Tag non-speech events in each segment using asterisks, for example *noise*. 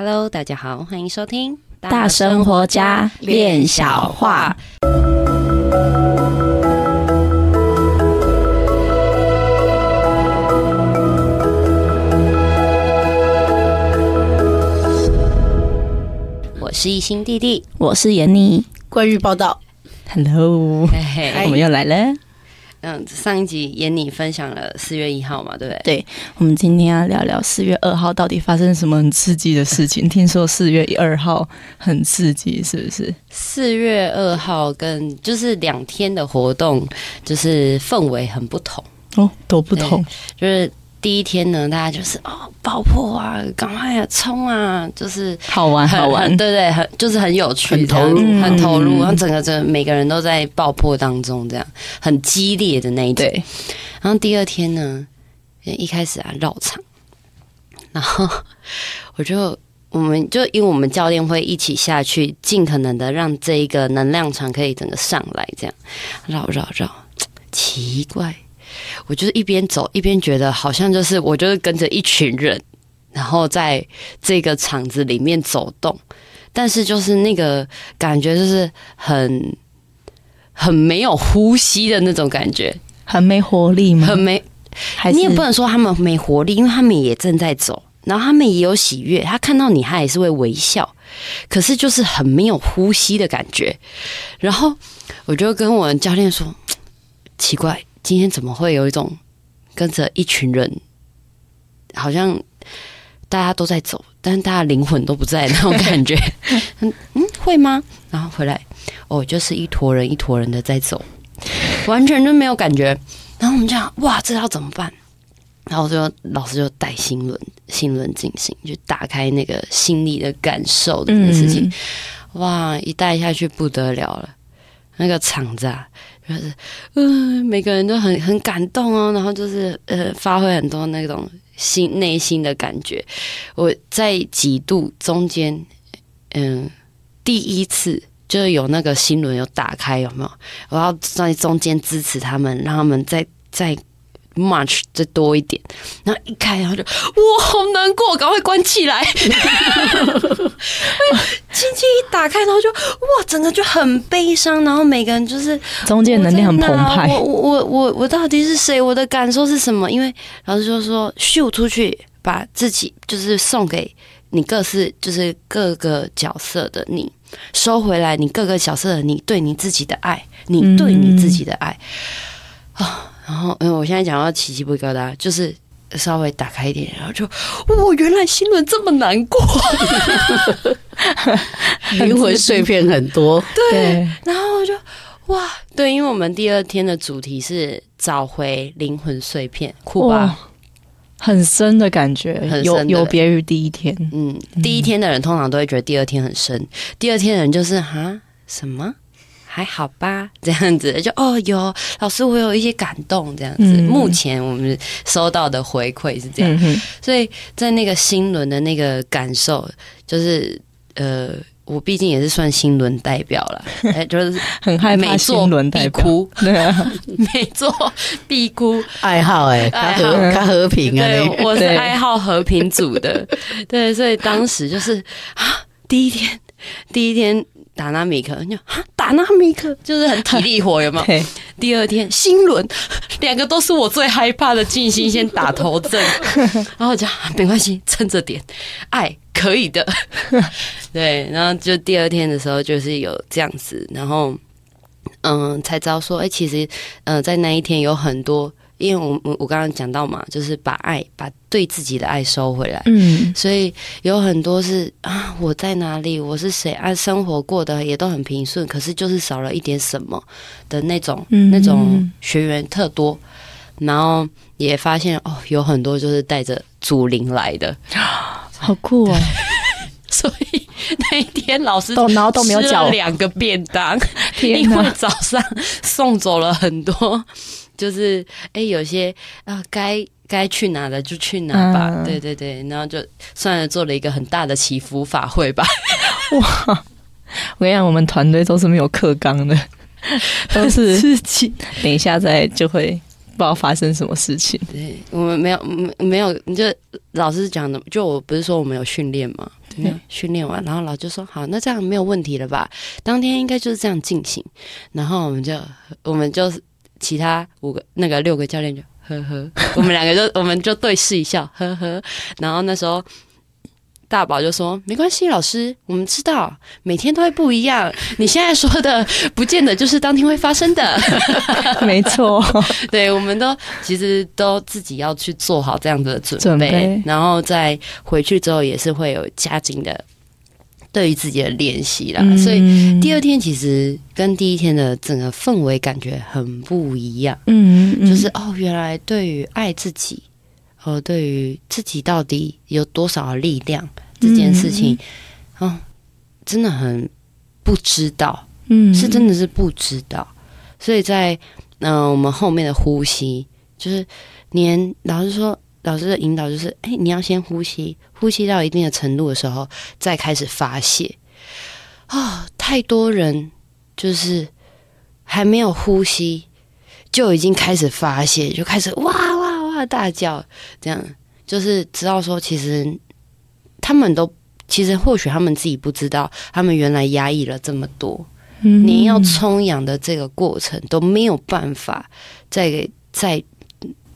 Hello，大家好，欢迎收听《大生活家练小话》。我是一心弟弟，我是闫妮。关于报道，Hello，嘿嘿我们又来了。嗯，上一集演你分享了四月一号嘛，对不对？对，我们今天要聊聊四月二号到底发生什么很刺激的事情。听说四月二号很刺激，是不是？四月二号跟就是两天的活动，就是氛围很不同哦，都不同，就是。第一天呢，大家就是哦，爆破啊，赶快啊，冲啊，就是好玩好玩，对对，很就是很有趣，很投入，很投入，然后整个整个每个人都在爆破当中，这样很激烈的那一种。对，然后第二天呢，一开始啊绕场，然后 *laughs* 我就我们就因为我们教练会一起下去，尽可能的让这一个能量场可以整个上来，这样绕绕绕，奇怪。我就是一边走一边觉得好像就是我就是跟着一群人，然后在这个场子里面走动，但是就是那个感觉就是很很没有呼吸的那种感觉，很没活力吗？很没，你也不能说他们没活力，因为他们也正在走，然后他们也有喜悦，他看到你他也是会微笑，可是就是很没有呼吸的感觉。然后我就跟我的教练说，奇怪。今天怎么会有一种跟着一群人，好像大家都在走，但是大家灵魂都不在那种感觉？嗯 *laughs* 嗯，会吗？然后回来，哦，就是一坨人一坨人的在走，完全就没有感觉。然后我们讲，哇，这要怎么办？然后就老师就带心轮，心轮进行，就打开那个心里的感受的事情。嗯、哇，一带下去不得了了，那个场子啊！就是，嗯、每个人都很很感动哦，然后就是呃，发挥很多那种心内心的感觉。我在几度中间，嗯、第一次就是有那个心轮有打开，有没有？我要在中间支持他们，让他们在在。Much 再多一点，然后一开，然后就哇，好难过，赶快关起来。轻轻一打开，然后就哇，整个就很悲伤。然后每个人就是中间能量很澎湃。我我我我到底是谁？我的感受是什么？因为老师就说，秀出去，把自己就是送给你各式就是各个角色的你收回来，你各个角色的你对你自己的爱，你对你自己的爱啊。嗯然后，嗯，我现在讲到奇迹不疙瘩，就是稍微打开一点，然后就，哇，原来新轮这么难过，*laughs* 灵魂碎片很多。*laughs* 对，然后我就，哇，对，因为我们第二天的主题是找回灵魂碎片，酷吧？很深的感觉，很深，有有别于第一天。嗯，第一天的人通常都会觉得第二天很深，第二天的人就是哈什么？还好吧，*laughs* 这样子。就哦，有老师，我有一些感动，这样子。嗯、目前我们收到的回馈是这样，嗯、所以在那个新轮的那个感受，就是呃，我毕竟也是算新轮代表了，*laughs* 哎，就是很害怕新轮代表，哭，*laughs* 对啊，每座必哭，爱好哎，他和他和平啊，对，我是爱好和平组的，对，所以当时就是啊，第一天，第一天。打那米克，就哈打那米克，就是很体力活，有没有？对第二天心轮，*laughs* 两个都是我最害怕的，静心先打头阵，*laughs* 然后讲没关系，撑着点，爱可以的，*laughs* 对，然后就第二天的时候就是有这样子，然后嗯，才知道说，哎、欸，其实嗯、呃，在那一天有很多。因为我我我刚刚讲到嘛，就是把爱把对自己的爱收回来，嗯，所以有很多是啊，我在哪里，我是谁啊，生活过得也都很平顺，可是就是少了一点什么的那种，嗯、那种学员特多，然后也发现哦，有很多就是带着祖灵来的，好酷哦！*laughs* 所以那一天老师然后都没有吃了两个便当，*laughs* 因为早上送走了很多。就是哎、欸，有些啊，该该去哪的就去哪吧，嗯、对对对，然后就算了，做了一个很大的祈福法会吧。*laughs* 哇，我跟你讲，我们团队都是没有课纲的，*laughs* 都是事情。等一下再就会不知道发生什么事情。对，我们没有没没有，你就老师讲的，就我不是说我们有训练嘛，对？训练完，然后老师就说：“好，那这样没有问题了吧？当天应该就是这样进行。”然后我们就我们就其他五个那个六个教练就呵呵，*laughs* 我们两个就 *laughs* 我们就对视一笑，呵呵。然后那时候。大宝就说：“没关系，老师，我们知道每天都会不一样。你现在说的，不见得就是当天会发生的。*laughs* ”没错，对，我们都其实都自己要去做好这样的准备，准备然后再回去之后也是会有加紧的对于自己的练习啦。嗯、所以第二天其实跟第一天的整个氛围感觉很不一样。嗯，嗯就是哦，原来对于爱自己。和对于自己到底有多少的力量这件事情，嗯、哦，真的很不知道，嗯，是真的是不知道。所以在嗯、呃，我们后面的呼吸，就是连老师说，老师的引导就是，哎，你要先呼吸，呼吸到一定的程度的时候，再开始发泄。啊、哦，太多人就是还没有呼吸，就已经开始发泄，就开始哇哇哇。大叫，这样就是知道说，其实他们都其实或许他们自己不知道，他们原来压抑了这么多，嗯，你要充氧的这个过程都没有办法再给再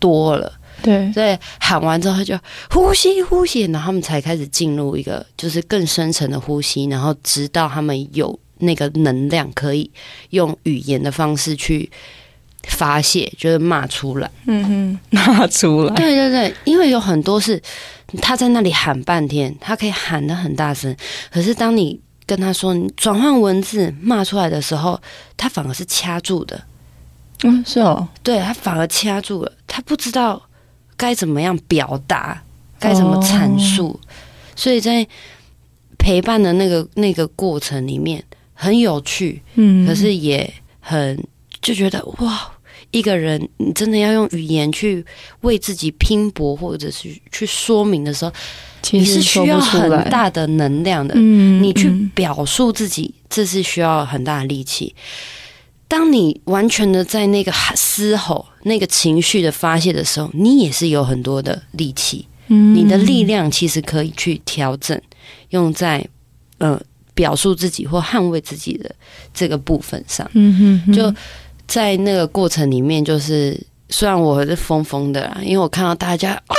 多了，对，所以喊完之后就呼吸呼吸，然后他们才开始进入一个就是更深层的呼吸，然后直到他们有那个能量可以用语言的方式去。发泄就是骂出来，嗯哼，骂出来。对对对，因为有很多是他在那里喊半天，他可以喊的很大声，可是当你跟他说你转换文字骂出来的时候，他反而是掐住的。嗯，是哦，对，他反而掐住了，他不知道该怎么样表达，该怎么阐述，哦、所以在陪伴的那个那个过程里面很有趣，嗯，可是也很。就觉得哇，一个人你真的要用语言去为自己拼搏，或者是去说明的时候，你是需要很大的能量的。嗯，你去表述自己，这是需要很大的力气。当你完全的在那个嘶吼、那个情绪的发泄的时候，你也是有很多的力气。嗯，你的力量其实可以去调整，用在呃表述自己或捍卫自己的这个部分上。嗯哼，就。在那个过程里面，就是虽然我是疯疯的啦，因为我看到大家啊，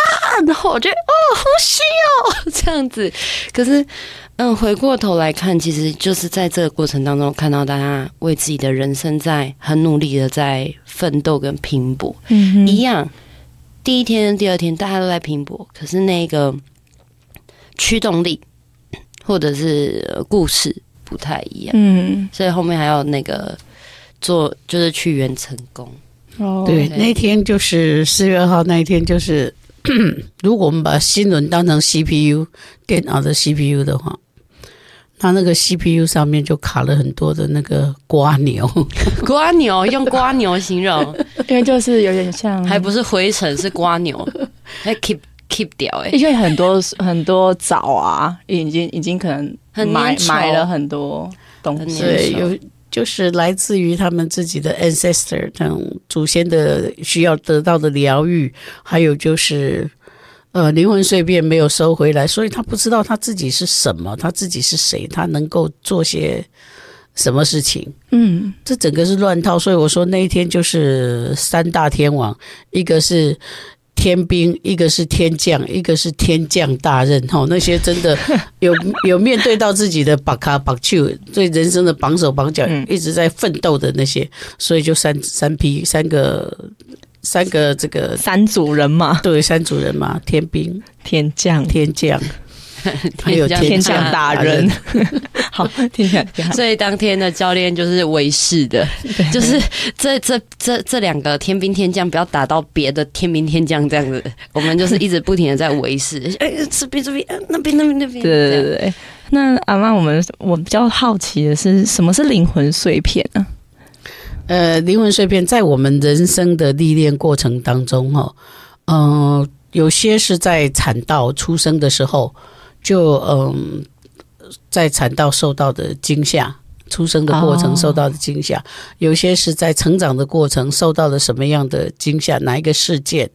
然后我觉得哦，呼吸哦，这样子。可是，嗯，回过头来看，其实就是在这个过程当中，看到大家为自己的人生在很努力的在奋斗跟拼搏。嗯，一样，第一天、第二天大家都在拼搏，可是那个驱动力或者是故事不太一样。嗯，所以后面还有那个。做就是去圆成功哦，对，那天就是四月二号那一天，就是 *coughs* 如果我们把新轮当成 CPU 电脑的 CPU 的话，它那个 CPU 上面就卡了很多的那个瓜牛，*laughs* 瓜牛用瓜牛形容，*laughs* 因为就是有点像，还不是灰尘，是瓜牛，*laughs* 还 keep keep 掉哎，因为很多很多藻啊，已经已经可能埋埋了很多东西，对，有。就是来自于他们自己的 ancestor，这种祖先的需要得到的疗愈，还有就是，呃，灵魂碎片没有收回来，所以他不知道他自己是什么，他自己是谁，他能够做些什么事情。嗯，这整个是乱套，所以我说那一天就是三大天王，一个是。天兵，一个是天将，一个是天降大任。哈，那些真的 *laughs* 有有面对到自己的绑卡绑去，对人生的绑手绑脚，一直在奋斗的那些，所以就三三批三个三个这个三组人马，对，三组人马，天兵、天将、天将。*laughs* 还有天降大人，*laughs* 好，天降大人。所以当天的教练就是维持的，就是这这这这两个天兵天将不要打到别的天兵天将这样子，我们就是一直不停的在维持。*laughs* 哎，这边这边，那边那边那边。对对对对。那阿妈，我们我比较好奇的是，什么是灵魂碎片呢？呃，灵魂碎片在我们人生的历练过程当中，哈，嗯，有些是在产道出生的时候。就嗯，在产道受到的惊吓，出生的过程受到的惊吓，有些是在成长的过程受到了什么样的惊吓，哪一个事件，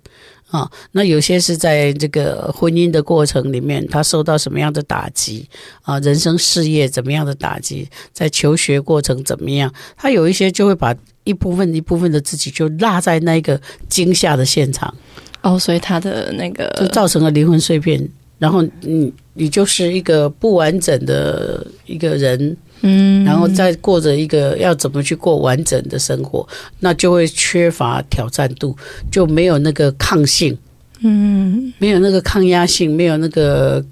啊。那有些是在这个婚姻的过程里面，他受到什么样的打击啊？人生事业怎么样的打击？在求学过程怎么样？他有一些就会把一部分一部分的自己就落在那个惊吓的现场。哦，所以他的那个就造成了灵魂碎片，然后你你就是一个不完整的一个人，嗯，然后再过着一个要怎么去过完整的生活，那就会缺乏挑战度，就没有那个抗性，嗯，没有那个抗压性，没有那个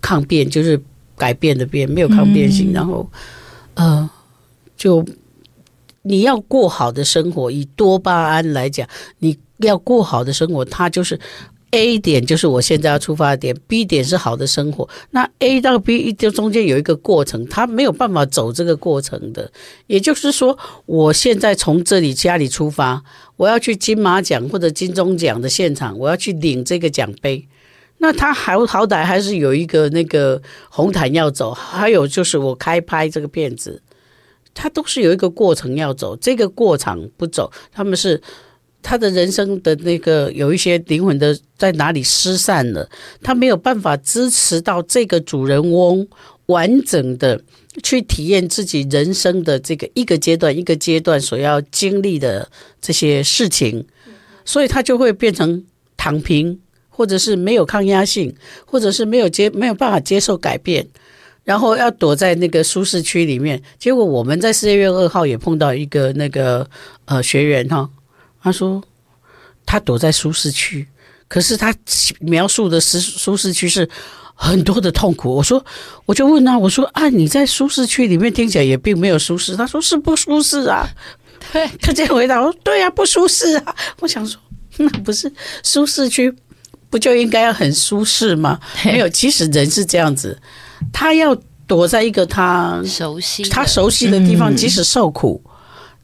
抗变，就是改变的变，没有抗变性，然后呃，就你要过好的生活，以多巴胺来讲，你。要过好的生活，它就是 A 点，就是我现在要出发的点；B 点是好的生活。那 A 到 B 就中间有一个过程，他没有办法走这个过程的。也就是说，我现在从这里家里出发，我要去金马奖或者金钟奖的现场，我要去领这个奖杯。那他好好歹还是有一个那个红毯要走，还有就是我开拍这个片子，他都是有一个过程要走。这个过程不走，他们是。他的人生的那个有一些灵魂的在哪里失散了，他没有办法支持到这个主人翁完整的去体验自己人生的这个一个阶段一个阶段所要经历的这些事情，所以他就会变成躺平，或者是没有抗压性，或者是没有接没有办法接受改变，然后要躲在那个舒适区里面。结果我们在四月二号也碰到一个那个呃学员哈。他说，他躲在舒适区，可是他描述的是舒适区是很多的痛苦。我说，我就问他，我说啊，你在舒适区里面听起来也并没有舒适。他说是不舒适啊。*laughs* 对，他这样回答，我说对啊，不舒适啊。我想说，那不是舒适区，不就应该要很舒适吗？没有，其实人是这样子，他要躲在一个他熟悉、他熟悉的地方，即使受苦，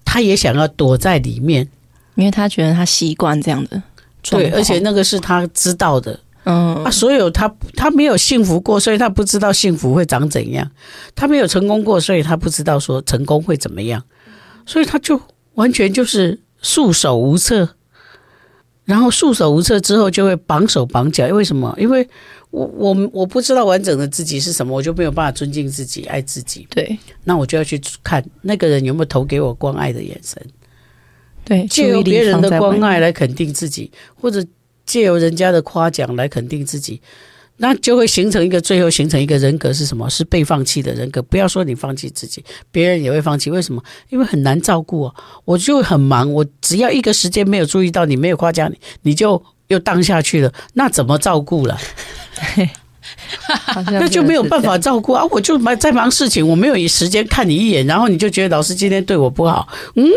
他也想要躲在里面。因为他觉得他习惯这样的，对，而且那个是他知道的，嗯，啊，所有他他没有幸福过，所以他不知道幸福会长怎样；他没有成功过，所以他不知道说成功会怎么样，所以他就完全就是束手无策。然后束手无策之后，就会绑手绑脚。为什么？因为我我我不知道完整的自己是什么，我就没有办法尊敬自己、爱自己。对，那我就要去看那个人有没有投给我关爱的眼神。对，借由别人的关爱来肯定自己，或者借由人家的夸奖来肯定自己，那就会形成一个，最后形成一个人格是什么？是被放弃的人格。不要说你放弃自己，别人也会放弃。为什么？因为很难照顾啊！我就很忙，我只要一个时间没有注意到你，没有夸奖你，你就又当下去了，那怎么照顾了？*laughs* 那就没有办法照顾啊！我就忙在忙事情，我没有时间看你一眼，然后你就觉得老师今天对我不好，嗯。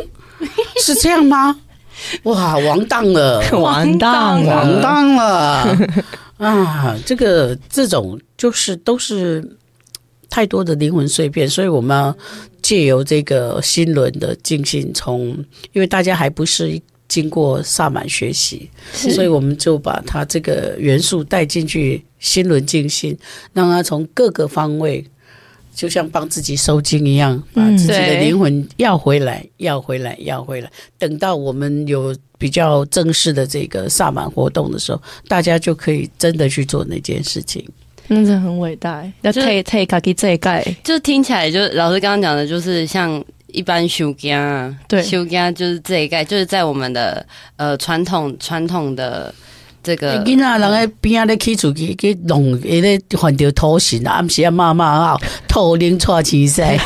*laughs* 是这样吗？哇，完蛋了，*laughs* 完蛋，完蛋了 *laughs* 啊！这个这种就是都是太多的灵魂碎片，所以我们要借由这个心轮的静心，从因为大家还不是经过萨满学习，所以我们就把它这个元素带进去心轮静心，让它从各个方位。就像帮自己收金一样，把自己的灵魂要回来，嗯、要回来，要回来。等到我们有比较正式的这个萨满活动的时候，大家就可以真的去做那件事情。那真的很伟大，要退退卡给这一盖，就听起来就老师刚刚讲的，就是像一般修家，对，修家就是这一盖，就是在我们的呃传统传统的。这个囡仔人喺边啊咧起厝去去弄，伊咧换条土神啊，暗时啊骂骂啊，土灵错起噻，*laughs*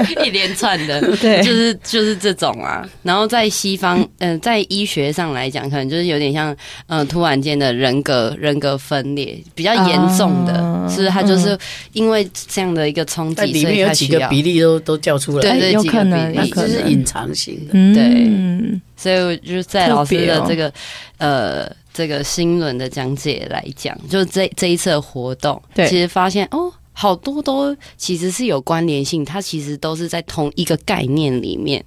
*laughs* 一连串的，*laughs* 对，就是就是这种啊。然后在西方，嗯、呃，在医学上来讲，可能就是有点像，嗯、呃，突然间的人格人格分裂比较严重的，啊、是不是？他就是因为这样的一个冲击，里面有几个比例都都叫出来，对对，有可能，有可能。是隐藏型的，对。嗯所以就是在老师的这个、哦、呃这个新轮的讲解来讲，就这这一次的活动，对，其实发现哦，好多都其实是有关联性，它其实都是在同一个概念里面。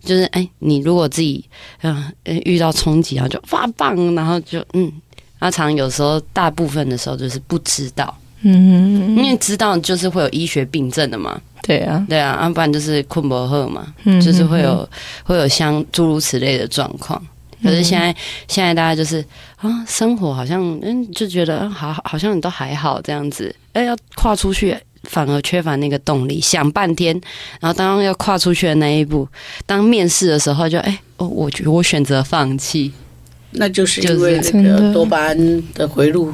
就是哎，你如果自己嗯、呃、遇到冲击，然后就发棒，然后就嗯，那常有时候大部分的时候就是不知道，嗯，因为知道就是会有医学病症的嘛。对啊，对啊，要不然就是困不喝嘛，就是会有会有像诸如此类的状况。可是现在，现在大家就是啊，生活好像嗯，就觉得好，好像你都还好这样子。哎，要跨出去，反而缺乏那个动力，想半天，然后当要跨出去的那一步，当面试的时候就，就哎，哦，我觉我选择放弃，那就是因为那个多巴胺的回路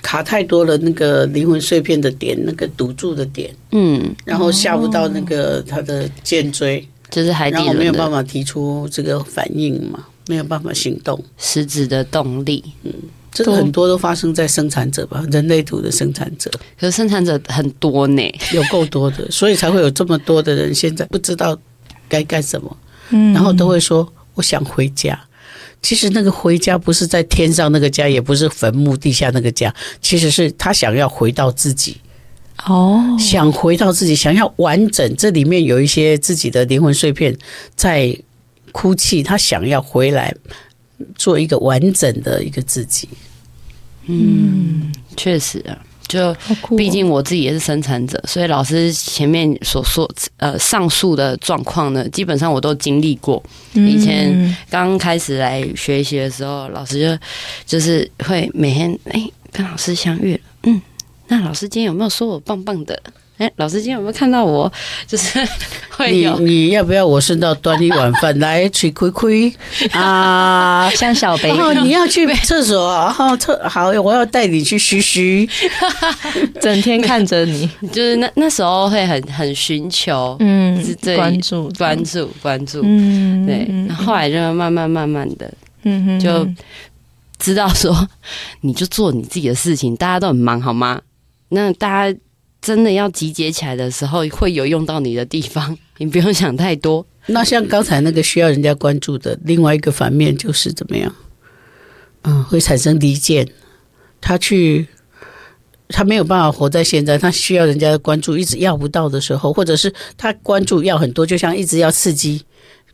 卡太多了，那个灵魂碎片的点，那个堵住的点，嗯，然后下不到那个他的肩椎，就是海底，然后没有办法提出这个反应嘛。没有办法行动，实质的动力，嗯，这个很多都发生在生产者吧，人类图的生产者，可是生产者很多呢，有够多的，*laughs* 所以才会有这么多的人现在不知道该干什么，嗯，然后都会说我想回家，其实那个回家不是在天上那个家，也不是坟墓地下那个家，其实是他想要回到自己，哦，想回到自己，想要完整，这里面有一些自己的灵魂碎片在。哭泣，他想要回来做一个完整的一个自己。嗯，确实啊，就毕竟我自己也是生产者，所以老师前面所说呃上述的状况呢，基本上我都经历过。以前刚开始来学习的时候，老师就就是会每天哎跟老师相遇，嗯，那老师今天有没有说我棒棒的？哎，老师今天有没有看到我？就是 *laughs* 会有你，你要不要我顺道端一碗饭来去亏亏啊？*laughs* 像小北，哦，你要去厕所啊？好，好，我要带你去嘘嘘，*laughs* 整天看着你，就是那那时候会很很寻求，嗯，关注，关注，关注，嗯，对。后来就慢慢慢慢的，嗯哼，就知道说，你就做你自己的事情，大家都很忙，好吗？那大家。真的要集结起来的时候，会有用到你的地方，*laughs* 你不用想太多。那像刚才那个需要人家关注的，另外一个反面就是怎么样？嗯，会产生离间。他去，他没有办法活在现在，他需要人家的关注，一直要不到的时候，或者是他关注要很多，就像一直要刺激，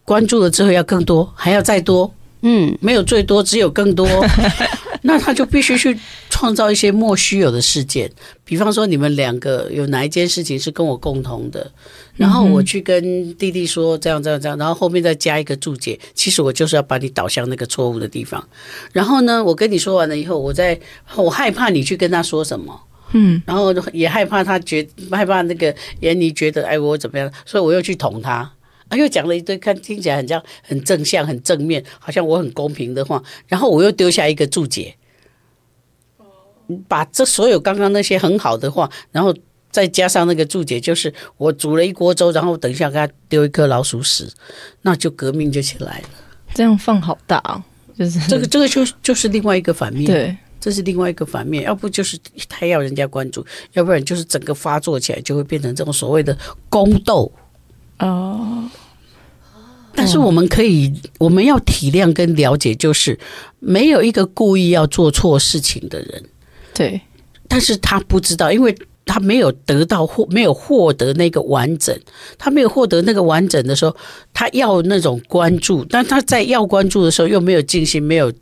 关注了之后要更多，还要再多。嗯，没有最多，只有更多。*laughs* 那他就必须去创造一些莫须有的事件，比方说你们两个有哪一件事情是跟我共同的，然后我去跟弟弟说这样这样这样，然后后面再加一个注解，其实我就是要把你导向那个错误的地方。然后呢，我跟你说完了以后，我在我害怕你去跟他说什么，嗯，然后也害怕他觉害怕那个闫妮觉得哎我怎么样，所以我又去捅他。啊，又讲了一堆，看听起来很像很正向、很正面，好像我很公平的话，然后我又丢下一个注解，把这所有刚刚那些很好的话，然后再加上那个注解，就是我煮了一锅粥，然后等一下给他丢一颗老鼠屎，那就革命就起来了。这样放好大哦，就是这个这个就就是另外一个反面，对，这是另外一个反面，要不就是太要人家关注，要不然就是整个发作起来就会变成这种所谓的宫斗。哦，但是我们可以，我们要体谅跟了解，就是没有一个故意要做错事情的人，对，但是他不知道，因为他没有得到获没有获得那个完整，他没有获得那个完整的时候，他要那种关注，但他在要关注的时候又没有进行，没有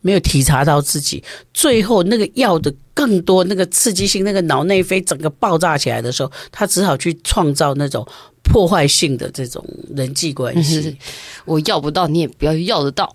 没有体察到自己，最后那个要的更多，那个刺激性，那个脑内啡整个爆炸起来的时候，他只好去创造那种。破坏性的这种人际关系，我要不到，你也不要要得到，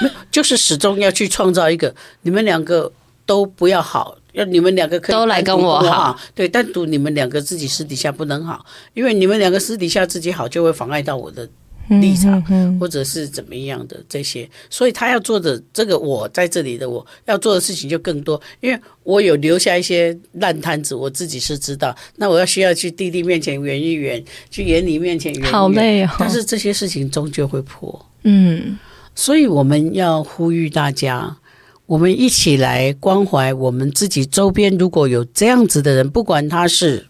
没有，就是始终要去创造一个你们两个都不要好，要你们两个可以都来跟我好，对，单独你们两个自己私底下不能好，因为你们两个私底下自己好，就会妨碍到我的。立场，或者是怎么样的这些，所以他要做的这个，我在这里的我要做的事情就更多，因为我有留下一些烂摊子，我自己是知道。那我要需要去弟弟面前圆一圆，去眼里面前圆一圆，好累哦。但是这些事情终究会破，嗯。所以我们要呼吁大家，我们一起来关怀我们自己周边，如果有这样子的人，不管他是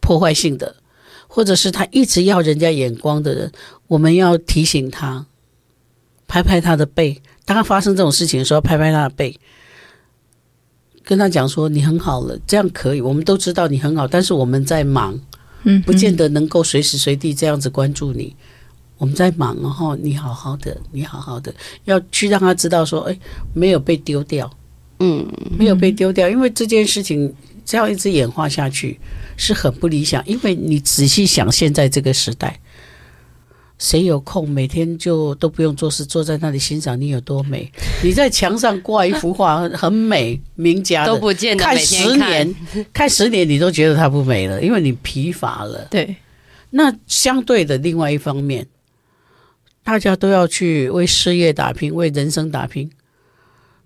破坏性的。或者是他一直要人家眼光的人，我们要提醒他，拍拍他的背。当他发生这种事情的时候，拍拍他的背，跟他讲说：“你很好了，这样可以。我们都知道你很好，但是我们在忙，嗯，不见得能够随时随地这样子关注你。我们在忙，然后你好好的，你好好的，要去让他知道说，哎，没有被丢掉，嗯，没有被丢掉，因为这件事情。”这样一直演化下去是很不理想，因为你仔细想，现在这个时代，谁有空每天就都不用做事，坐在那里欣赏你有多美？你在墙上挂一幅画，很美，名家都不见得看十年，看十年你都觉得它不美了，因为你疲乏了。对，那相对的另外一方面，大家都要去为事业打拼，为人生打拼，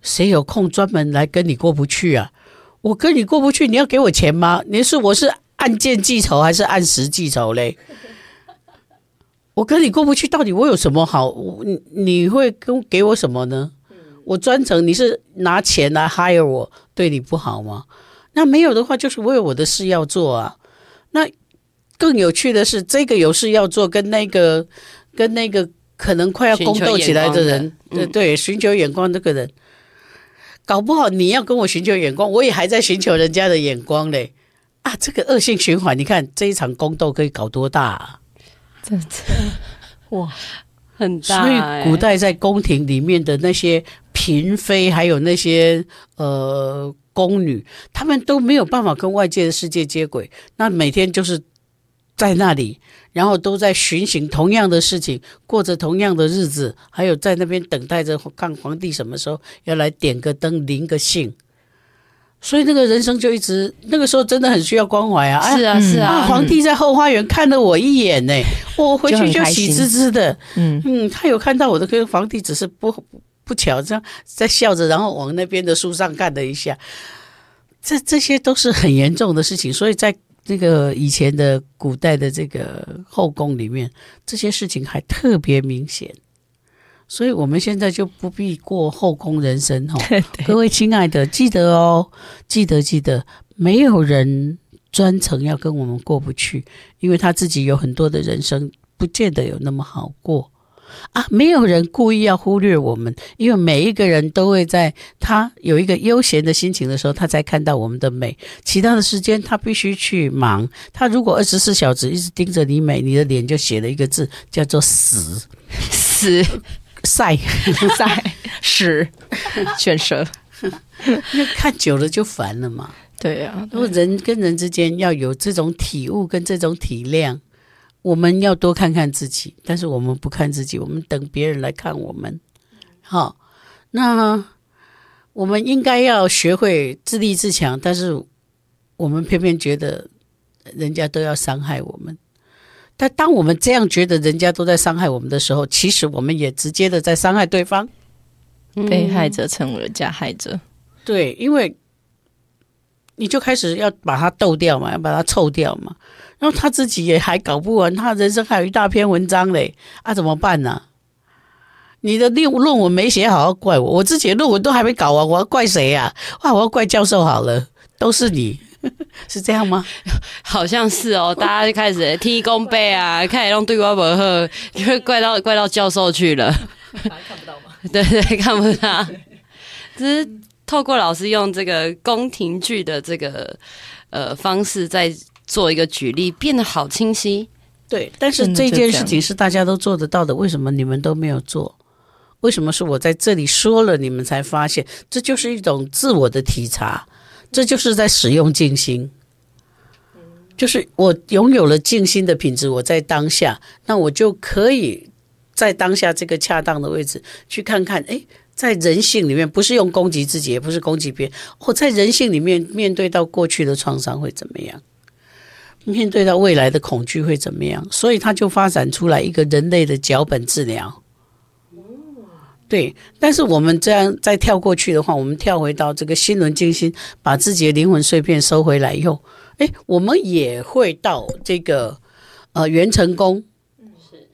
谁有空专门来跟你过不去啊？我跟你过不去，你要给我钱吗？你是我是按件计酬还是按时计酬嘞？*laughs* 我跟你过不去，到底我有什么好？你你会跟给我什么呢？我专程你是拿钱来 hire 我，对你不好吗？那没有的话，就是我有我的事要做啊。那更有趣的是，这个有事要做，跟那个跟那个可能快要宫斗起来的人，对对，寻求眼光这个人，搞不好你要跟我寻求眼光，我也还在寻求人家的眼光嘞。啊，这个恶性循环，你看这一场宫斗可以搞多大啊？真的哇，很大、欸。所以古代在宫廷里面的那些嫔妃，还有那些呃宫女，她们都没有办法跟外界的世界接轨。那每天就是在那里，然后都在巡行同样的事情，过着同样的日子，还有在那边等待着看皇帝什么时候要来点个灯、临个信。所以那个人生就一直那个时候真的很需要关怀啊！是啊，是啊，啊，皇帝在后花园看了我一眼呢，*laughs* 我回去就喜滋滋的。嗯嗯，他有看到我的，跟皇帝只是不不巧这样在笑着，然后往那边的树上看了一下。这这些都是很严重的事情，所以在那个以前的古代的这个后宫里面，这些事情还特别明显。所以我们现在就不必过后宫人生哈，*laughs* 各位亲爱的，记得哦，记得记得，没有人专程要跟我们过不去，因为他自己有很多的人生，不见得有那么好过啊。没有人故意要忽略我们，因为每一个人都会在他有一个悠闲的心情的时候，他才看到我们的美。其他的时间他必须去忙。他如果二十四小时一直盯着你美，你的脸就写了一个字，叫做死 *laughs* 死。晒 *laughs* 晒屎卷舌，*laughs* 那看久了就烦了嘛。对啊，如果人跟人之间要有这种体悟跟这种体谅，我们要多看看自己。但是我们不看自己，我们等别人来看我们。好，那我们应该要学会自立自强，但是我们偏偏觉得人家都要伤害我们。但当我们这样觉得人家都在伤害我们的时候，其实我们也直接的在伤害对方。被害者成为了加害者。对，因为你就开始要把他斗掉嘛，要把他臭掉嘛，然后他自己也还搞不完，他人生还有一大篇文章嘞，啊，怎么办呢？你的论论文没写好，要怪我，我自己的论文都还没搞完，我要怪谁呀？啊，我要怪教授好了，都是你。*laughs* 是这样吗？*laughs* 好像是哦，*laughs* 大家就开始踢弓背啊，开始用对瓜薄荷，就会怪到怪到教授去了。看不到吗？对对，看不到。只是透过老师用这个宫廷剧的这个呃方式，在做一个举例，变得好清晰。对，但是这件事情是大家都做得到的，为什么你们都没有做？为什么是我在这里说了，你们才发现？这就是一种自我的体察。这就是在使用静心，就是我拥有了静心的品质，我在当下，那我就可以在当下这个恰当的位置去看看，哎，在人性里面，不是用攻击自己，也不是攻击别人，我在人性里面面对到过去的创伤会怎么样？面对到未来的恐惧会怎么样？所以它就发展出来一个人类的脚本治疗。对，但是我们这样再跳过去的话，我们跳回到这个心轮静心，把自己的灵魂碎片收回来以后，哎，我们也会到这个呃元辰宫，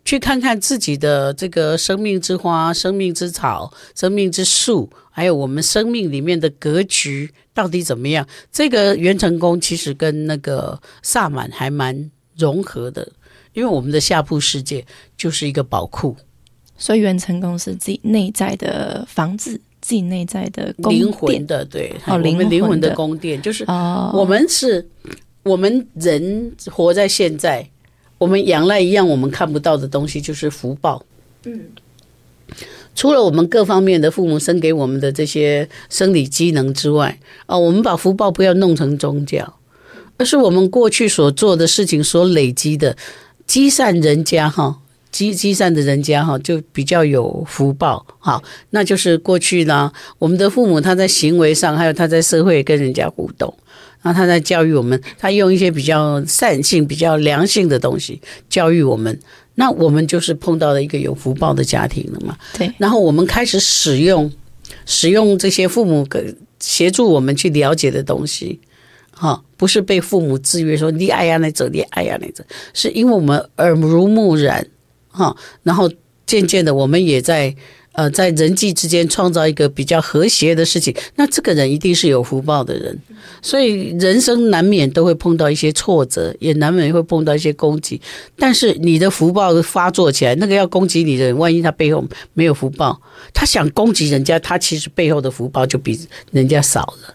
去看看自己的这个生命之花、生命之草、生命之树，还有我们生命里面的格局到底怎么样。这个元成功其实跟那个萨满还蛮融合的，因为我们的下铺世界就是一个宝库。所以元成功是自己内在的房子，自己内在的灵魂的，对，哦，我们灵魂的宫殿就是我们是，我们人活在现在，我们仰赖一样我们看不到的东西，就是福报。嗯，除了我们各方面的父母生给我们的这些生理机能之外，啊，我们把福报不要弄成宗教，而是我们过去所做的事情所累积的积善人家哈。积积善的人家哈，就比较有福报。好，那就是过去呢，我们的父母他在行为上，还有他在社会跟人家互动，然后他在教育我们，他用一些比较善性、比较良性的东西教育我们。那我们就是碰到了一个有福报的家庭了嘛？对。然后我们开始使用使用这些父母给协助我们去了解的东西。哈，不是被父母制约说你爱呀那走，你爱呀那走，是因为我们耳濡目染，哈，然后渐渐的我们也在呃在人际之间创造一个比较和谐的事情。那这个人一定是有福报的人，所以人生难免都会碰到一些挫折，也难免会碰到一些攻击。但是你的福报发作起来，那个要攻击你的人，万一他背后没有福报，他想攻击人家，他其实背后的福报就比人家少了。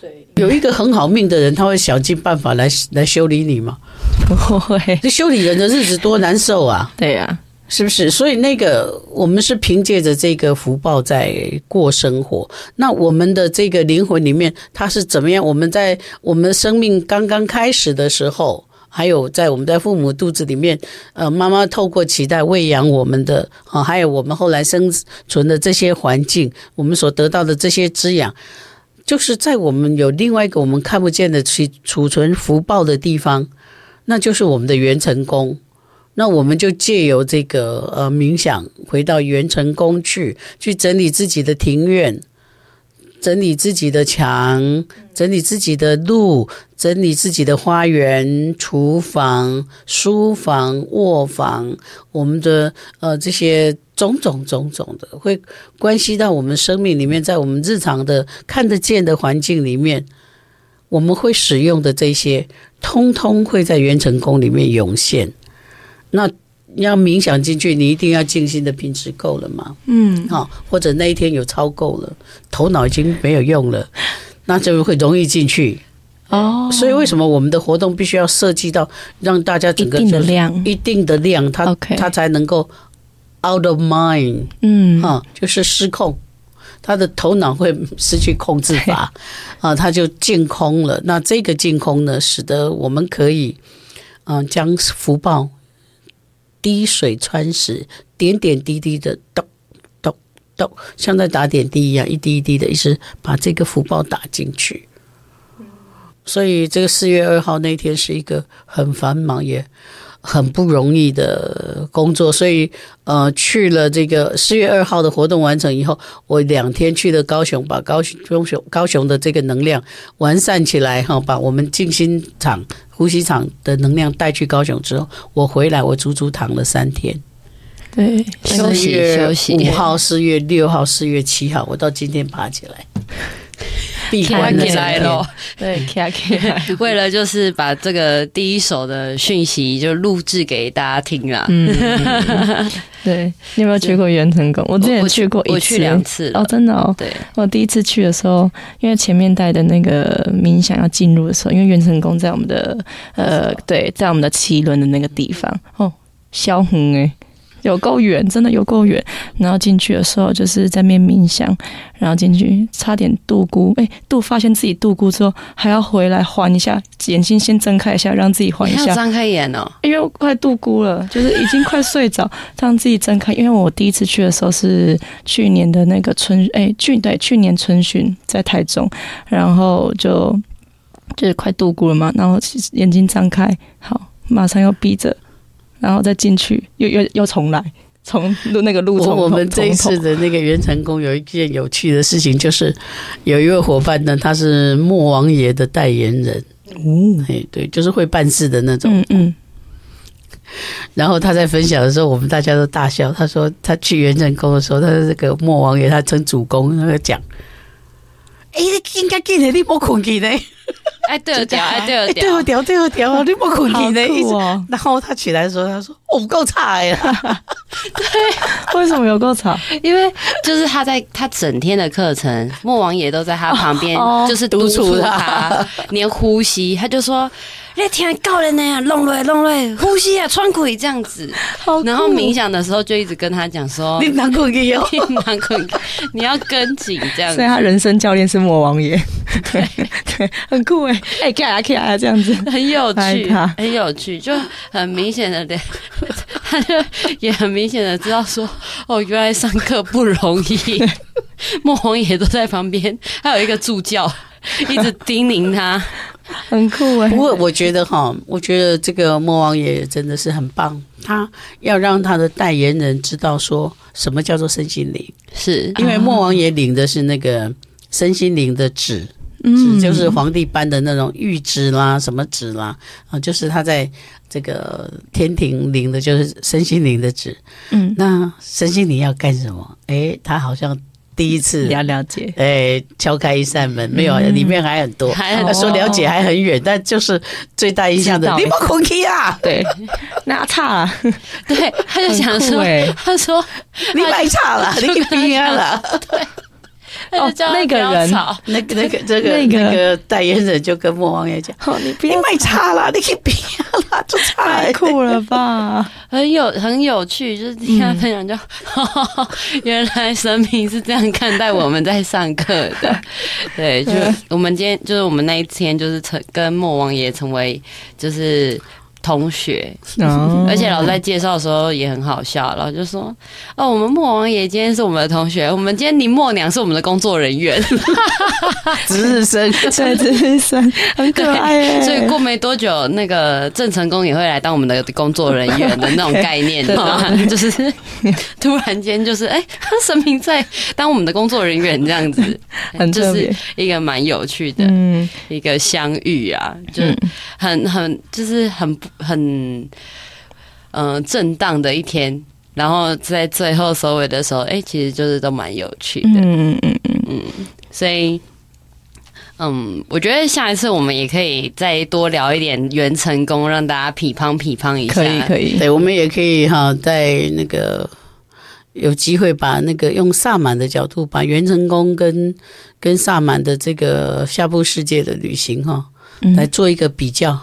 对有一个很好命的人，他会想尽办法来来修理你吗？不会。这修理人的日子多难受啊！对呀，是不是？所以那个我们是凭借着这个福报在过生活。那我们的这个灵魂里面，它是怎么样？我们在我们生命刚刚开始的时候，还有在我们在父母肚子里面，呃，妈妈透过脐带喂养我们的啊，还有我们后来生存的这些环境，我们所得到的这些滋养。就是在我们有另外一个我们看不见的去储存福报的地方，那就是我们的元辰宫。那我们就借由这个呃冥想，回到元辰宫去，去整理自己的庭院。整理自己的墙，整理自己的路，整理自己的花园、厨房、书房、卧房，我们的呃这些种种种种的，会关系到我们生命里面，在我们日常的看得见的环境里面，我们会使用的这些，通通会在元成功里面涌现。那。你要冥想进去，你一定要静心的品质够了嘛？嗯，好，或者那一天有超够了，头脑已经没有用了，那就会容易进去。哦，所以为什么我们的活动必须要设计到让大家整个一定的量，一定的量，它它才能够 out of mind，嗯，哈，就是失控，他的头脑会失去控制吧，啊，他就净空了。那这个净空呢，使得我们可以，嗯，将福报。滴水穿石，点点滴滴的，咚咚咚，像在打点滴一样，一滴一滴的，一直把这个福报打进去。所以，这个四月二号那天是一个很繁忙也很不容易的工作。所以，呃，去了这个四月二号的活动完成以后，我两天去了高雄，把高雄、高雄、高雄的这个能量完善起来，哈，把我们静心场。呼吸场的能量带去高雄之后，我回来，我足足躺了三天。对，休息休息。五号、四月六号、四月七号，我到今天爬起来，闭关起来了。对，为了就是把这个第一手的讯息就录制给大家听啦。嗯。*laughs* 对，你有没有去过元成功？我之前去过一次，我去两次哦，真的哦。对，我第一次去的时候，因为前面带的那个冥想要进入的时候，因为元成功在我们的呃，对，在我们的脐轮的那个地方哦，小红哎。有够远，真的有够远。然后进去的时候，就是在面冥想，然后进去差点度孤，哎，度发现自己度孤之后，还要回来缓一下，眼睛先睁开一下，让自己缓一下。张开眼哦，因为快度孤了，就是已经快睡着，让自己睁开。因为我第一次去的时候是去年的那个春，哎，去对去年春巡在台中，然后就就是快度孤了嘛，然后眼睛张开，好，马上要闭着。然后再进去，又又又重来，从路那个路从。我们这一次的那个元成功有一件有趣的事情，就是有一位伙伴呢，他是莫王爷的代言人。嗯，哎，对，就是会办事的那种。嗯嗯。然后他在分享的时候，我们大家都大笑。他说他去元成宫的时候，他的这个莫王爷他称主公，他讲：“哎，应该给你莫困去呢。”哎，对了，调，哎，对了，对了，调，对了，调，你不可能的，一直。然后他起来的时候，他说：“我够差呀。*laughs* ”对，为什么有够差？因为就是他在他整天的课程，莫王爷都在他旁边，就是督促他，*laughs* 连呼吸，他就说。那天高人那样弄来弄来，呼吸啊，喘鬼这样子。然后冥想的时候就一直跟他讲说：“你难困给你难困，你要跟紧这样。”所以他人生教练是莫王爷，对 *laughs* 对，很酷哎哎，可以啊可以啊这样子，很有趣，很有趣，就很明显的对。他 *laughs* 就也很明显的知道说，哦，原来上课不容易。*laughs* 莫王爷都在旁边，还有一个助教一直叮咛他，很酷哎。不过我觉得哈，我觉得这个莫王爷真的是很棒，他要让他的代言人知道说什么叫做身心灵，是因为莫王爷领的是那个身心灵的旨。嗯，就是皇帝颁的那种諭旨啦，什么旨啦，啊，就是他在这个天庭领的，就是身心灵的旨。嗯，那身心灵要干什么？哎，他好像第一次了了解，哎，敲开一扇门，没有，里面还很多。他说了解还很远，但就是最大印象的，你不空气啊？*laughs* 对，那差了。*laughs* 对，他就想说，他说你买差了，*laughs* 你平安了。对。哦，那个人，那个 *laughs* 那个这个那个代言人就跟莫王爷讲：“哦，你别卖差了，你可以别了，太酷了吧？*laughs* 很有很有趣，就是听他分享，就 *laughs* 原来神明是这样看待我们在上课的。对，就我们今天就是我们那一天，就是成跟莫王爷成为就是。”同学，而且老师在介绍的时候也很好笑，然后就说：“哦，我们莫王爷今天是我们的同学，我们今天林默娘是我们的工作人员，*laughs* *laughs* 值日生，对，值日生。很可爱。所以过没多久，那个郑成功也会来当我们的工作人员的那种 *laughs* 概念，就是突然间就是哎，神明在当我们的工作人员这样子，就是一个蛮有趣的一个相遇啊，就很很就是很。”很嗯、呃、震荡的一天，然后在最后收尾的时候，哎、欸，其实就是都蛮有趣的，嗯嗯嗯嗯，所以嗯，我觉得下一次我们也可以再多聊一点元成功，让大家匹乓匹乓一下，可以可以，对，我们也可以哈，在那个有机会把那个用萨满的角度，把元成功跟跟萨满的这个下部世界的旅行哈，来做一个比较。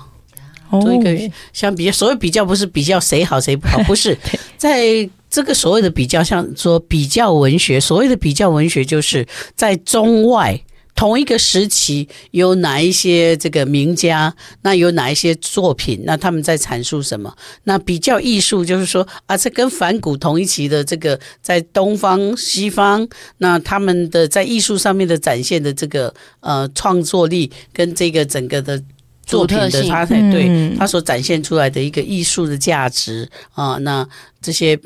做一个相比较，所谓比较不是比较谁好谁不好，*laughs* 不是在这个所谓的比较，像说比较文学，所谓的比较文学，就是在中外同一个时期有哪一些这个名家，那有哪一些作品，那他们在阐述什么？那比较艺术就是说啊，这跟反古同一期的这个在东方西方，那他们的在艺术上面的展现的这个呃创作力跟这个整个的。作品的它才对它所展现出来的一个艺术的价值啊，那这些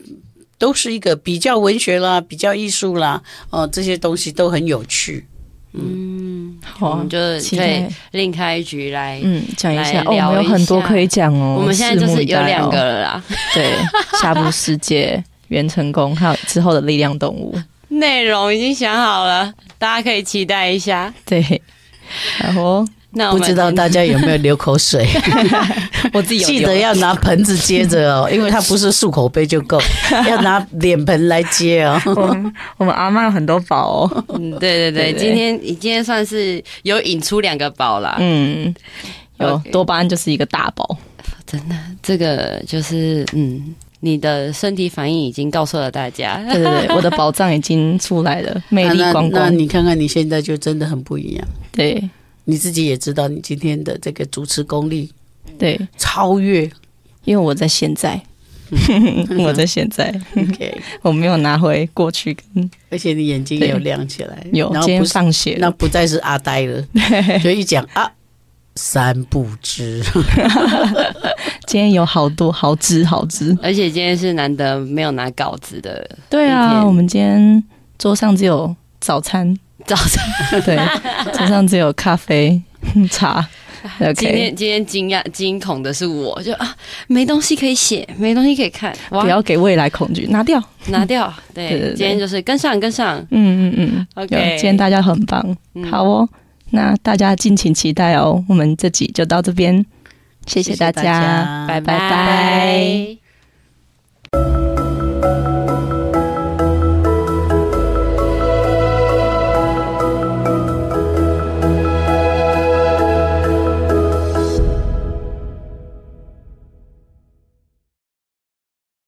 都是一个比较文学啦，比较艺术啦，哦，这些东西都很有趣。嗯，好，我们就可以另开一局来，嗯，讲一下哦，有很多可以讲哦。我们现在就是有两个了啦，*laughs* 对，下部世界、元成功，还有之后的力量动物，内容已经想好了，大家可以期待一下。对，然后。那不知道大家有没有流口水？*laughs* 我自己记得要拿盆子接着哦，*laughs* 因为它不是漱口杯就够，*laughs* 要拿脸盆来接哦。我们我们阿嬷有很多宝哦。嗯，对对对，今天你今天算是有引出两个宝啦。嗯，有多巴胺就是一个大宝，真的，这个就是嗯，你的身体反应已经告诉了大家。对对对，我的宝藏已经出来了，魅力光光。那你看看你现在就真的很不一样。对。你自己也知道，你今天的这个主持功力，对，超越，因为我在现在，*laughs* 我在现在，OK，我没有拿回过去，而且你眼睛也有亮起来，有，然后不上学，那不再是阿呆了，所以一讲啊，三不知，*laughs* 今天有好多好知好知，而且今天是难得没有拿稿子的，对啊，我们今天桌上只有早餐。早上。*laughs* 对，早上只有咖啡 *laughs* 茶。*laughs* Okay、今天今天惊讶惊恐的是我，就啊，没东西可以写，没东西可以看，不要给未来恐惧，拿掉。拿掉。对，今天就是跟上跟上，嗯嗯嗯，OK，今天大家很棒，好哦，那大家敬请期待哦。我们这集就到这边，谢谢大家，拜拜。